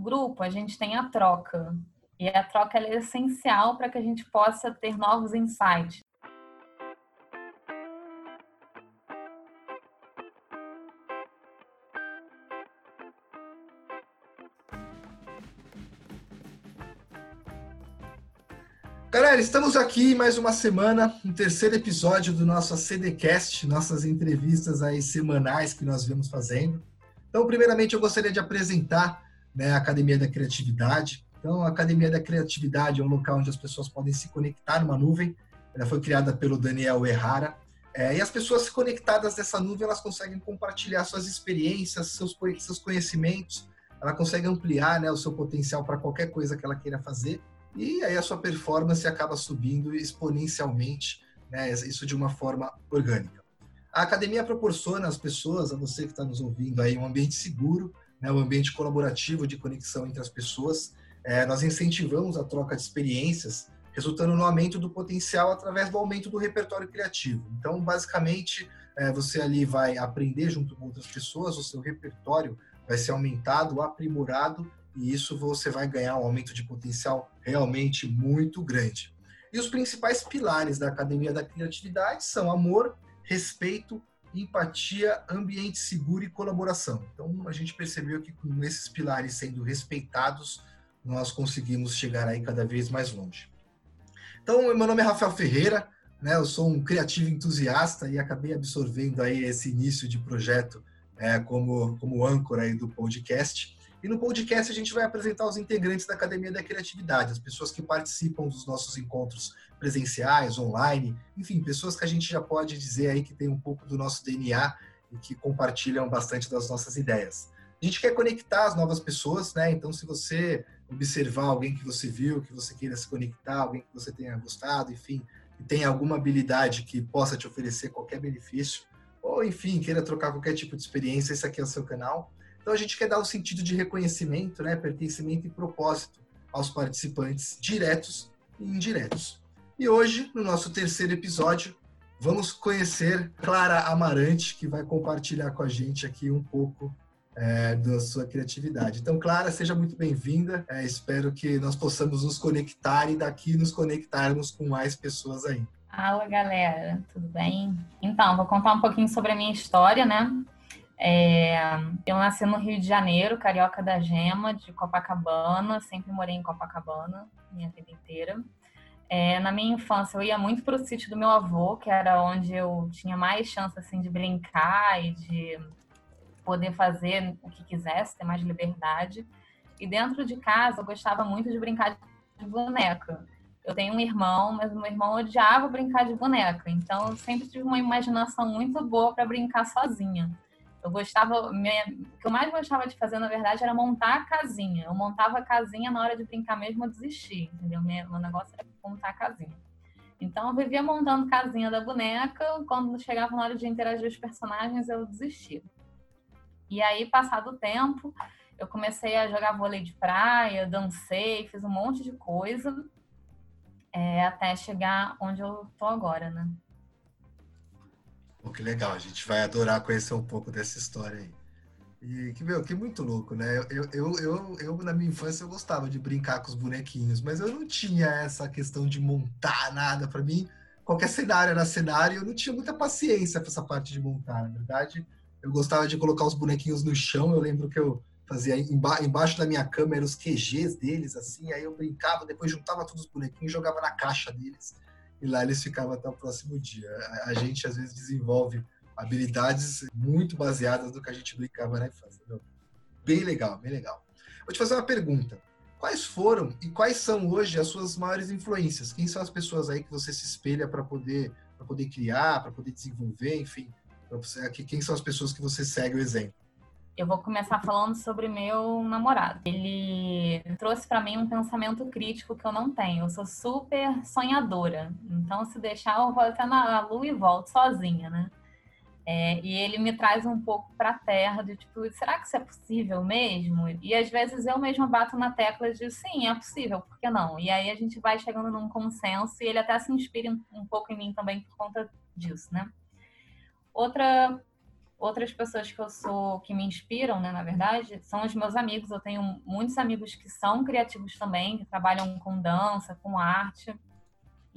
grupo, a gente tem a troca. E a troca é essencial para que a gente possa ter novos insights. Galera, estamos aqui mais uma semana, um terceiro episódio do nosso CDcast, nossas entrevistas aí semanais que nós vemos fazendo. Então, primeiramente, eu gostaria de apresentar né, a Academia da Criatividade. Então, a Academia da Criatividade é um local onde as pessoas podem se conectar numa nuvem. Ela foi criada pelo Daniel Errara. É, e as pessoas conectadas nessa nuvem, elas conseguem compartilhar suas experiências, seus, seus conhecimentos. Ela consegue ampliar né, o seu potencial para qualquer coisa que ela queira fazer e aí a sua performance acaba subindo exponencialmente, né, isso de uma forma orgânica. A academia proporciona às pessoas, a você que está nos ouvindo aí, um ambiente seguro, né, um ambiente colaborativo de conexão entre as pessoas. É, nós incentivamos a troca de experiências, resultando no aumento do potencial através do aumento do repertório criativo. Então, basicamente, é, você ali vai aprender junto com outras pessoas, o seu repertório vai ser aumentado, aprimorado e isso você vai ganhar um aumento de potencial realmente muito grande. E os principais pilares da Academia da Criatividade são amor, respeito, empatia, ambiente seguro e colaboração. Então a gente percebeu que com esses pilares sendo respeitados, nós conseguimos chegar aí cada vez mais longe. Então, meu nome é Rafael Ferreira, né? Eu sou um criativo entusiasta e acabei absorvendo aí esse início de projeto é, como como âncora aí do podcast. E no podcast a gente vai apresentar os integrantes da Academia da Criatividade, as pessoas que participam dos nossos encontros presenciais, online, enfim, pessoas que a gente já pode dizer aí que tem um pouco do nosso DNA e que compartilham bastante das nossas ideias. A gente quer conectar as novas pessoas, né? Então, se você observar alguém que você viu, que você queira se conectar, alguém que você tenha gostado, enfim, que tenha alguma habilidade que possa te oferecer qualquer benefício, ou enfim, queira trocar qualquer tipo de experiência, esse aqui é o seu canal. Então a gente quer dar um sentido de reconhecimento, né, pertencimento e propósito aos participantes diretos e indiretos. E hoje, no nosso terceiro episódio, vamos conhecer Clara Amarante, que vai compartilhar com a gente aqui um pouco é, da sua criatividade. Então, Clara, seja muito bem-vinda. É, espero que nós possamos nos conectar e daqui nos conectarmos com mais pessoas aí. Fala, galera, tudo bem? Então, vou contar um pouquinho sobre a minha história, né? É, eu nasci no Rio de Janeiro, carioca da gema, de Copacabana, sempre morei em Copacabana minha vida inteira. É, na minha infância, eu ia muito para o sítio do meu avô, que era onde eu tinha mais chance assim, de brincar e de poder fazer o que quisesse, ter mais liberdade. E dentro de casa, eu gostava muito de brincar de boneca. Eu tenho um irmão, mas meu irmão odiava brincar de boneca. Então, eu sempre tive uma imaginação muito boa para brincar sozinha. Eu gostava, minha, o que eu mais gostava de fazer, na verdade, era montar a casinha. Eu montava a casinha na hora de brincar mesmo, eu desisti, entendeu? Meu, negócio era montar a casinha. Então, eu vivia montando casinha da boneca. Quando chegava na hora de interagir os personagens, eu desistia. E aí, passado o tempo, eu comecei a jogar vôlei de praia, dancei, fiz um monte de coisa, é, até chegar onde eu tô agora, né? Pô, que legal, a gente vai adorar conhecer um pouco dessa história aí. E que, meu, que muito louco, né? Eu, eu, eu, eu, na minha infância, eu gostava de brincar com os bonequinhos, mas eu não tinha essa questão de montar nada. Para mim, qualquer cenário era cenário, eu não tinha muita paciência para essa parte de montar, na verdade. Eu gostava de colocar os bonequinhos no chão, eu lembro que eu fazia emba embaixo da minha cama eram os QGs deles, assim, aí eu brincava, depois juntava todos os bonequinhos e jogava na caixa deles e lá eles ficavam até o próximo dia. A, gente às vezes desenvolve habilidades muito baseadas no que a gente brincava na infância. Bem legal, bem legal. Vou te fazer uma pergunta. Quais foram e quais são hoje as suas maiores influências? Quem são as pessoas aí que você se espelha para poder poder criar, para poder desenvolver, enfim, quem são as pessoas que você segue o exemplo? Eu vou começar falando sobre meu namorado. Ele trouxe para mim um pensamento crítico que eu não tenho. Eu sou super sonhadora. Então, se deixar, eu vou até na lua e volto sozinha, né? É, e ele me traz um pouco para a terra de tipo, será que isso é possível mesmo? E às vezes eu mesma bato na tecla de sim, é possível, por que não? E aí a gente vai chegando num consenso e ele até se inspira um pouco em mim também por conta disso, né? Outra outras pessoas que eu sou, que me inspiram, né, na verdade, são os meus amigos. Eu tenho muitos amigos que são criativos também, que trabalham com dança, com arte.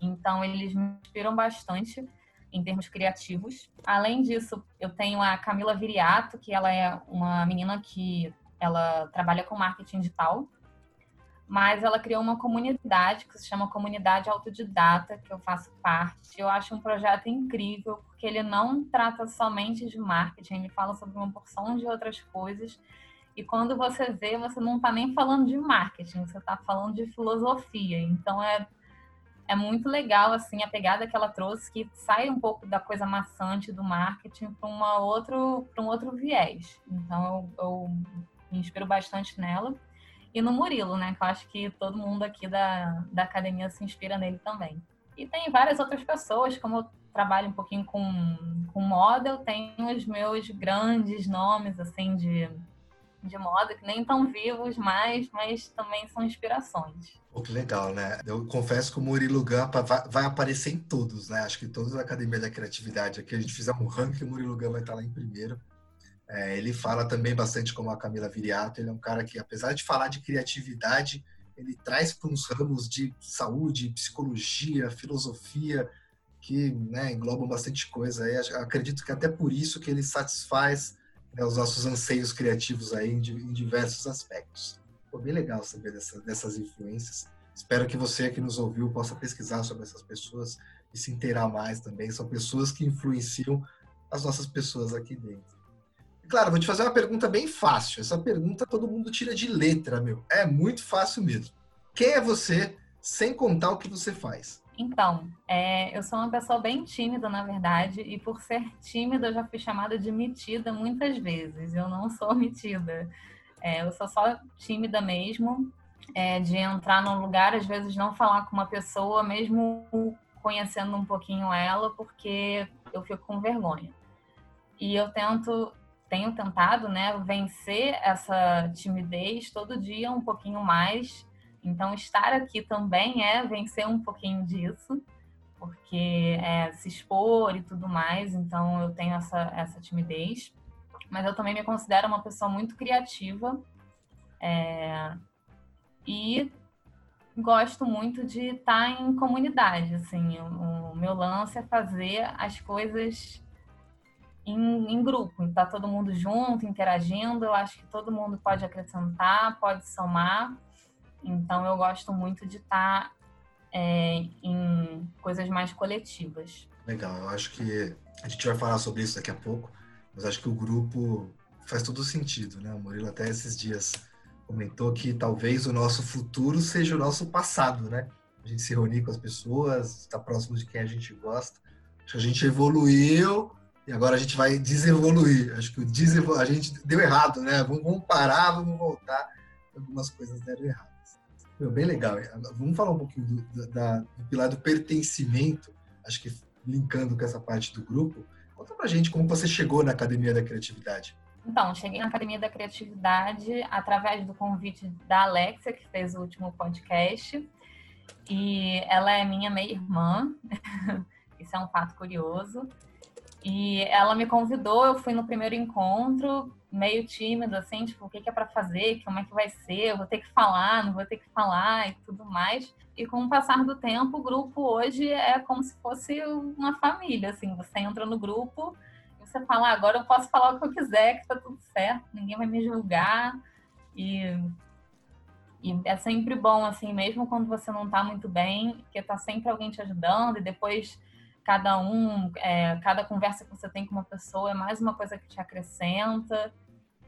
Então, eles me inspiram bastante em termos criativos. Além disso, eu tenho a Camila Viriato, que ela é uma menina que ela trabalha com marketing digital, mas ela criou uma comunidade que se chama Comunidade Autodidata, que eu faço parte. Eu acho um projeto incrível, porque ele não trata somente de marketing, ele fala sobre uma porção de outras coisas. E quando você vê, você não está nem falando de marketing, você está falando de filosofia. Então é é muito legal assim a pegada que ela trouxe que sai um pouco da coisa maçante do marketing para um outro viés então eu, eu, me inspiro bastante nela e no Murilo né que eu acho que todo mundo aqui da, da academia se inspira nele também e tem várias outras pessoas como eu trabalho um pouquinho com com moda eu tenho os meus grandes nomes assim de de moda que nem tão vivos mais, mas também são inspirações. Pô, que legal, né? Eu confesso que o Murilo Gama vai, vai, aparecer em todos, né? Acho que todos da Academia da Criatividade aqui, a gente fizer um ranking, o Murilo Gama vai estar lá em primeiro. É, ele fala também bastante como a Camila Viriato, ele é um cara que, apesar de falar de criatividade, ele traz para uns ramos de saúde, psicologia, filosofia, que né, englobam bastante coisa. Acredito que até por isso que ele satisfaz né, os nossos anseios criativos aí em, em diversos aspectos. Foi bem legal saber dessa, dessas influências. Espero que você que nos ouviu possa pesquisar sobre essas pessoas e se inteirar mais também. São pessoas que influenciam as nossas pessoas aqui dentro. Claro, vou te fazer uma pergunta bem fácil. Essa pergunta todo mundo tira de letra, meu. É muito fácil mesmo. Quem é você sem contar o que você faz? Então, é, eu sou uma pessoa bem tímida, na verdade, e por ser tímida eu já fui chamada de metida muitas vezes. Eu não sou metida. É, eu sou só tímida mesmo, é, de entrar num lugar, às vezes não falar com uma pessoa, mesmo conhecendo um pouquinho ela, porque eu fico com vergonha. E eu tento, tenho tentado, né, vencer essa timidez todo dia um pouquinho mais então, estar aqui também é vencer um pouquinho disso, porque é se expor e tudo mais. Então, eu tenho essa, essa timidez. Mas eu também me considero uma pessoa muito criativa. É, e gosto muito de estar em comunidade. Assim, o, o meu lance é fazer as coisas em, em, grupo, tá todo mundo junto, interagindo. Eu acho que todo mundo pode acrescentar, pode somar. Então eu gosto muito de estar tá, é, em coisas mais coletivas. Legal, eu acho que a gente vai falar sobre isso daqui a pouco, mas acho que o grupo faz todo sentido, né? O Murilo até esses dias comentou que talvez o nosso futuro seja o nosso passado, né? A gente se reunir com as pessoas, estar próximo de quem a gente gosta. Acho que a gente evoluiu e agora a gente vai desevoluir. Acho que o a gente deu errado, né? Vamos parar, vamos voltar. Algumas coisas deram errado. Meu, bem legal. Vamos falar um pouquinho do, da, do pilar do pertencimento, acho que linkando com essa parte do grupo. Conta pra gente como você chegou na Academia da Criatividade. Então, cheguei na Academia da Criatividade através do convite da Alexia, que fez o último podcast. E ela é minha meia-irmã. Isso é um fato curioso. E ela me convidou, eu fui no primeiro encontro, meio tímido, assim, tipo, o que, que é para fazer, como é que vai ser, eu vou ter que falar, não vou ter que falar e tudo mais. E com o passar do tempo, o grupo hoje é como se fosse uma família, assim, você entra no grupo e você fala, ah, agora eu posso falar o que eu quiser, que tá tudo certo, ninguém vai me julgar. E, e é sempre bom, assim, mesmo quando você não tá muito bem, porque tá sempre alguém te ajudando e depois cada um, é, cada conversa que você tem com uma pessoa é mais uma coisa que te acrescenta.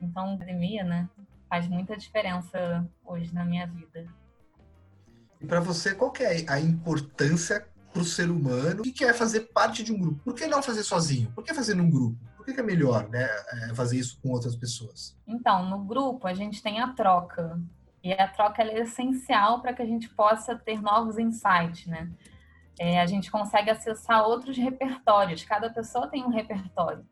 Então, academia, né, faz muita diferença hoje na minha vida. E para você, qual é a importância para o ser humano que quer fazer parte de um grupo? Por que não fazer sozinho? Por que fazer num grupo? Por que, que é melhor né, é, fazer isso com outras pessoas? Então, no grupo a gente tem a troca. E a troca é essencial para que a gente possa ter novos insights, né? É, a gente consegue acessar outros repertórios. Cada pessoa tem um repertório,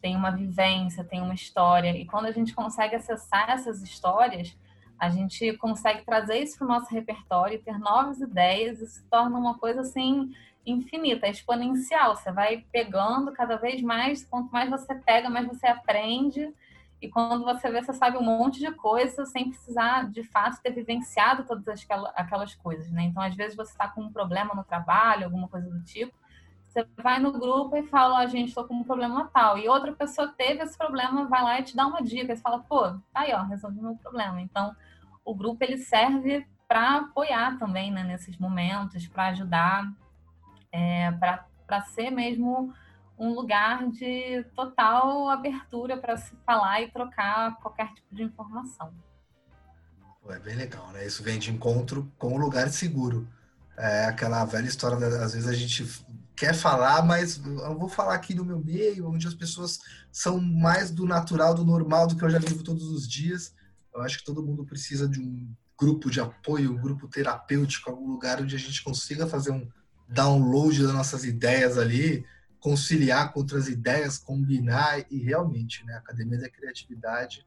tem uma vivência, tem uma história. E quando a gente consegue acessar essas histórias, a gente consegue trazer isso para o nosso repertório, ter novas ideias e se torna uma coisa assim infinita, exponencial. Você vai pegando cada vez mais, quanto mais você pega, mais você aprende. E quando você vê, você sabe um monte de coisa sem precisar, de fato, ter vivenciado todas aquelas coisas, né? Então, às vezes, você está com um problema no trabalho, alguma coisa do tipo, você vai no grupo e fala, a oh, gente, estou com um problema tal. E outra pessoa teve esse problema, vai lá e te dá uma dica. Você fala, pô, tá aí, ó, resolvi meu problema. Então, o grupo, ele serve para apoiar também, né, nesses momentos, para ajudar, é, para ser mesmo um lugar de total abertura para se falar e trocar qualquer tipo de informação. É bem legal, né? Isso vem de encontro com o lugar seguro. É aquela velha história, às vezes a gente quer falar, mas eu vou falar aqui no meu meio, onde as pessoas são mais do natural, do normal, do que eu já vivo todos os dias. Eu acho que todo mundo precisa de um grupo de apoio, um grupo terapêutico, algum lugar onde a gente consiga fazer um download das nossas ideias ali, conciliar com outras ideias, combinar e realmente, né, a Academia da Criatividade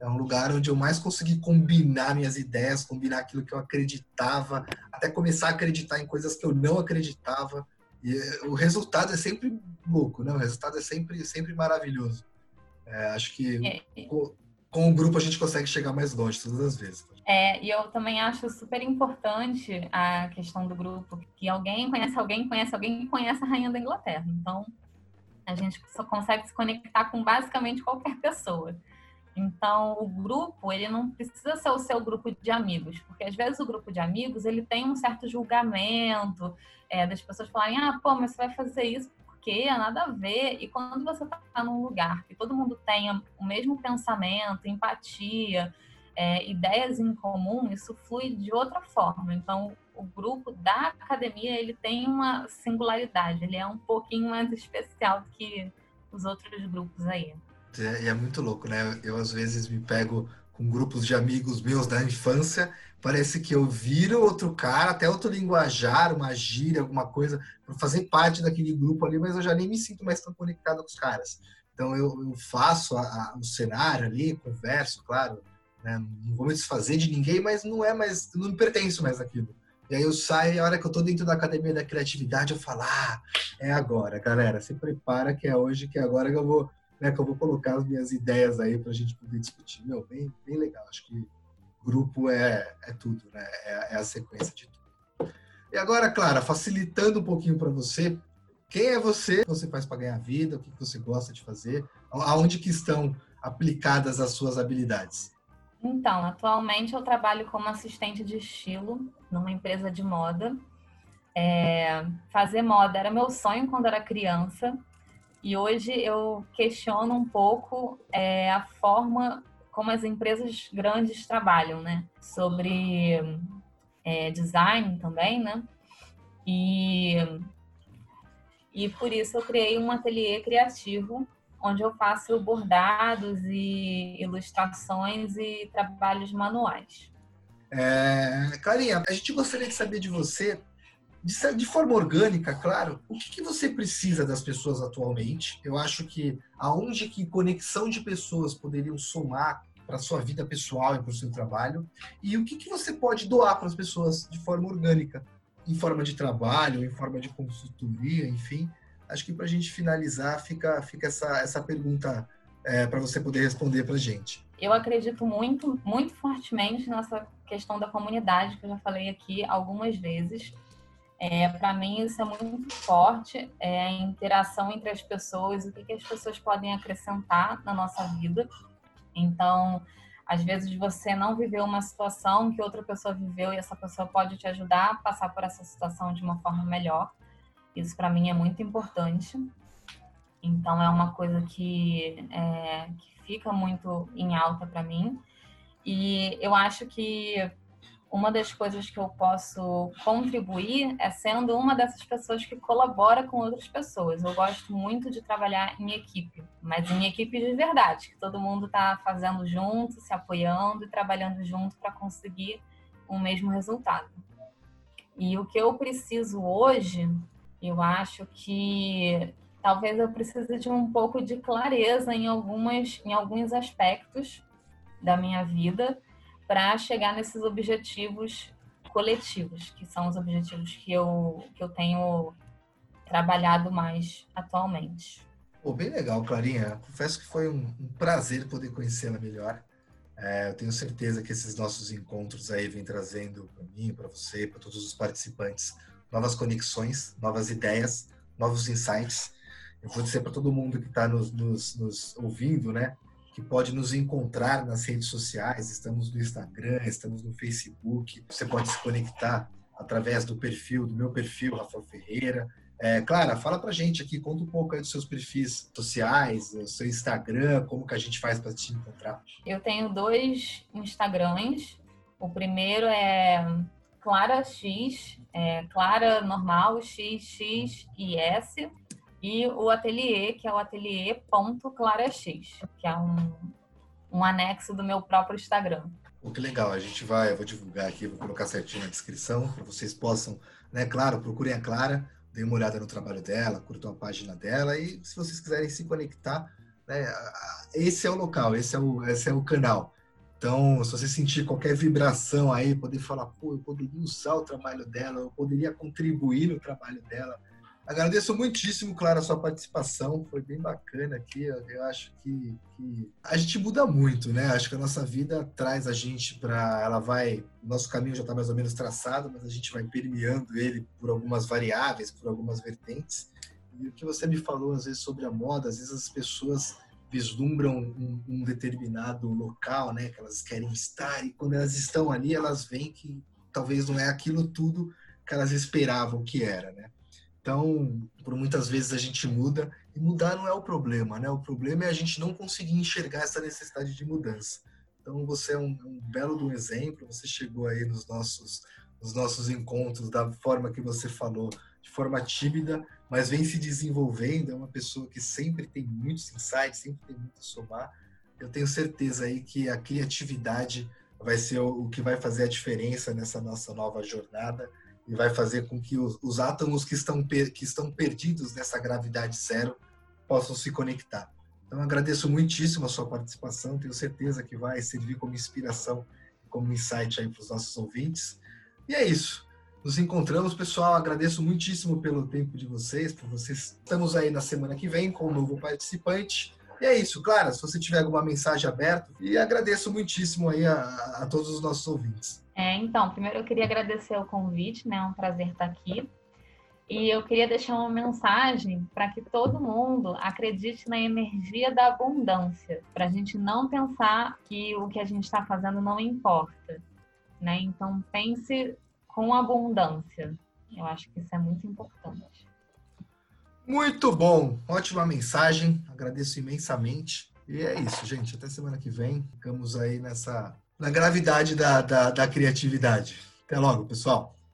é um lugar onde eu mais consegui combinar minhas ideias, combinar aquilo que eu acreditava, até começar a acreditar em coisas que eu não acreditava. E o resultado é sempre louco, né? O resultado é sempre, sempre maravilhoso. É, acho que é. com, com o grupo a gente consegue chegar mais longe todas as vezes. É, e eu também acho super importante a questão do grupo, que alguém conhece alguém, conhece alguém conhece a rainha da Inglaterra. Então, a gente só consegue se conectar com basicamente qualquer pessoa. Então, o grupo, ele não precisa ser o seu grupo de amigos, porque às vezes o grupo de amigos, ele tem um certo julgamento, é, das pessoas falarem, ah, pô, mas você vai fazer isso porque nada a ver. E quando você está num lugar que todo mundo tenha o mesmo pensamento, empatia, é, ideias em comum, isso flui de outra forma. Então, o grupo da academia ele tem uma singularidade, ele é um pouquinho mais especial do que os outros grupos aí. É, é muito louco, né? Eu às vezes me pego com grupos de amigos meus da infância, parece que eu viro outro cara, até outro linguajar, uma gíria, alguma coisa, para fazer parte daquele grupo ali, mas eu já nem me sinto mais tão conectado com os caras. Então eu, eu faço o cenário ali, converso, claro, né? Não vou me desfazer de ninguém, mas não é mais, não me pertenço mais aquilo. E aí eu saio e a hora que eu tô dentro da academia da criatividade, eu falo, ah, é agora, galera, se prepara que é hoje, que é agora que eu vou, né, que eu vou colocar as minhas ideias aí pra gente poder discutir. Meu, bem, bem legal. Acho que grupo é, é tudo, né? É, é a sequência de tudo. E agora, Clara, facilitando um pouquinho para você, quem é você? O que você faz para ganhar vida? O que você gosta de fazer? Aonde que estão aplicadas as suas habilidades? Então, atualmente eu trabalho como assistente de estilo numa empresa de moda. É, fazer moda era meu sonho quando era criança e hoje eu questiono um pouco é, a forma como as empresas grandes trabalham, né? Sobre é, design também, né? E, e por isso eu criei um ateliê criativo onde eu faço bordados e ilustrações e trabalhos manuais. É, Clarinha, a gente gostaria de saber de você, de, de forma orgânica, claro, o que, que, você precisa das pessoas atualmente? Eu acho que aonde que conexão de pessoas poderiam somar para sua vida pessoal e para o seu trabalho e o que, que você pode doar para as pessoas de forma orgânica, em forma de trabalho, em forma de consultoria, enfim acho que para a gente finalizar, fica, fica essa, essa pergunta é, para você poder responder para a gente. Eu acredito muito, muito fortemente nessa questão da comunidade, que eu já falei aqui algumas vezes. É, para mim, isso é muito forte, é a interação entre as pessoas, o que, que as pessoas podem acrescentar na nossa vida. Então, às vezes você não viveu uma situação que outra pessoa viveu e essa pessoa pode te ajudar a passar por essa situação de uma forma melhor. Isso para mim é muito importante. Então é uma coisa que, é, que fica muito em alta para mim. E eu acho que uma das coisas que eu posso contribuir é sendo uma dessas pessoas que colabora com outras pessoas. Eu gosto muito de trabalhar em equipe, mas em equipe de verdade, que todo mundo está fazendo junto, se apoiando e trabalhando junto para conseguir o mesmo resultado. E o que eu preciso hoje eu acho que talvez eu precise de um pouco de clareza em algumas em alguns aspectos da minha vida para chegar nesses objetivos coletivos, que são os objetivos que eu, que eu tenho trabalhado mais atualmente. Pô, bem legal, Clarinha. Confesso que foi um, um prazer poder conhecê-la melhor. É, eu tenho certeza que esses nossos encontros aí vêm trazendo para mim, para você, para todos os participantes, novas conexões, novas ideias, novos insights. Eu vou dizer para todo mundo que está nos, nos, nos, ouvindo, né, que pode nos encontrar nas redes sociais. Estamos no Instagram, estamos no Facebook. Você pode se conectar através do perfil, do meu perfil, Rafael Ferreira. É, Clara, fala pra gente aqui, conta um pouco aí dos seus perfis sociais, o seu Instagram, como que a gente faz para te encontrar. Eu tenho dois Instagrams. O primeiro é Clara X, é Clara normal, X, X e S. E o ateliê, que é o ateliê.clarax, que é um, um anexo do meu próprio Instagram. Pô, que legal, a gente vai, eu vou divulgar aqui, vou colocar certinho na descrição, para vocês possam, né, claro, procurem a Clara, deem uma olhada no trabalho dela, curtam a página dela e se vocês quiserem se conectar, né, esse é o local, esse é o, esse é o canal. Então, se você sentir qualquer vibração aí, poder falar, pô, eu poderia usar o trabalho dela, eu poderia contribuir no trabalho dela, Agradeço muitíssimo, claro, a sua participação. Foi bem bacana aqui. Eu, eu acho que, que, a gente muda muito, né? Acho que a nossa vida traz a gente para. Ela vai. Nosso caminho já está mais ou menos traçado, mas a gente vai permeando ele por algumas variáveis, por algumas vertentes. E o que você me falou, às vezes, sobre a moda, às vezes as pessoas vislumbram um, um determinado local, né? Que elas querem estar, e quando elas estão ali, elas veem que talvez não é aquilo tudo que elas esperavam que era, né? Então, por muitas vezes a gente muda e mudar não é o problema, né? O problema é a gente não conseguir enxergar essa necessidade de mudança. Então, você é um, um belo do exemplo. Você chegou aí nos nossos nos nossos encontros da forma que você falou, de forma tímida, mas vem se desenvolvendo. É uma pessoa que sempre tem muitos insights, sempre tem muito a somar. Eu tenho certeza aí que a criatividade vai ser o que vai fazer a diferença nessa nossa nova jornada e vai fazer com que os, os átomos que estão, que estão perdidos nessa gravidade zero possam se conectar. Então, agradeço muitíssimo a sua participação, tenho certeza que vai servir como inspiração, como insight aí para os nossos ouvintes. E é isso. Nos encontramos, pessoal. Agradeço muitíssimo pelo tempo de vocês, por vocês. Estamos aí na semana que vem com um novo participante. E é isso, Clara, se você tiver alguma mensagem aberta, e agradeço muitíssimo aí a, a todos os nossos ouvintes. É, então, primeiro eu queria agradecer o convite, né? É um prazer estar aqui. E eu queria deixar uma mensagem para que todo mundo acredite na energia da abundância, para a gente não pensar que o que a gente está fazendo não importa, né? Então pense com abundância. Eu acho que isso é muito importante. Muito bom, ótima mensagem, agradeço imensamente. E é isso, gente. Até semana que vem. Ficamos aí nessa na gravidade da, da, da criatividade. Até logo, pessoal.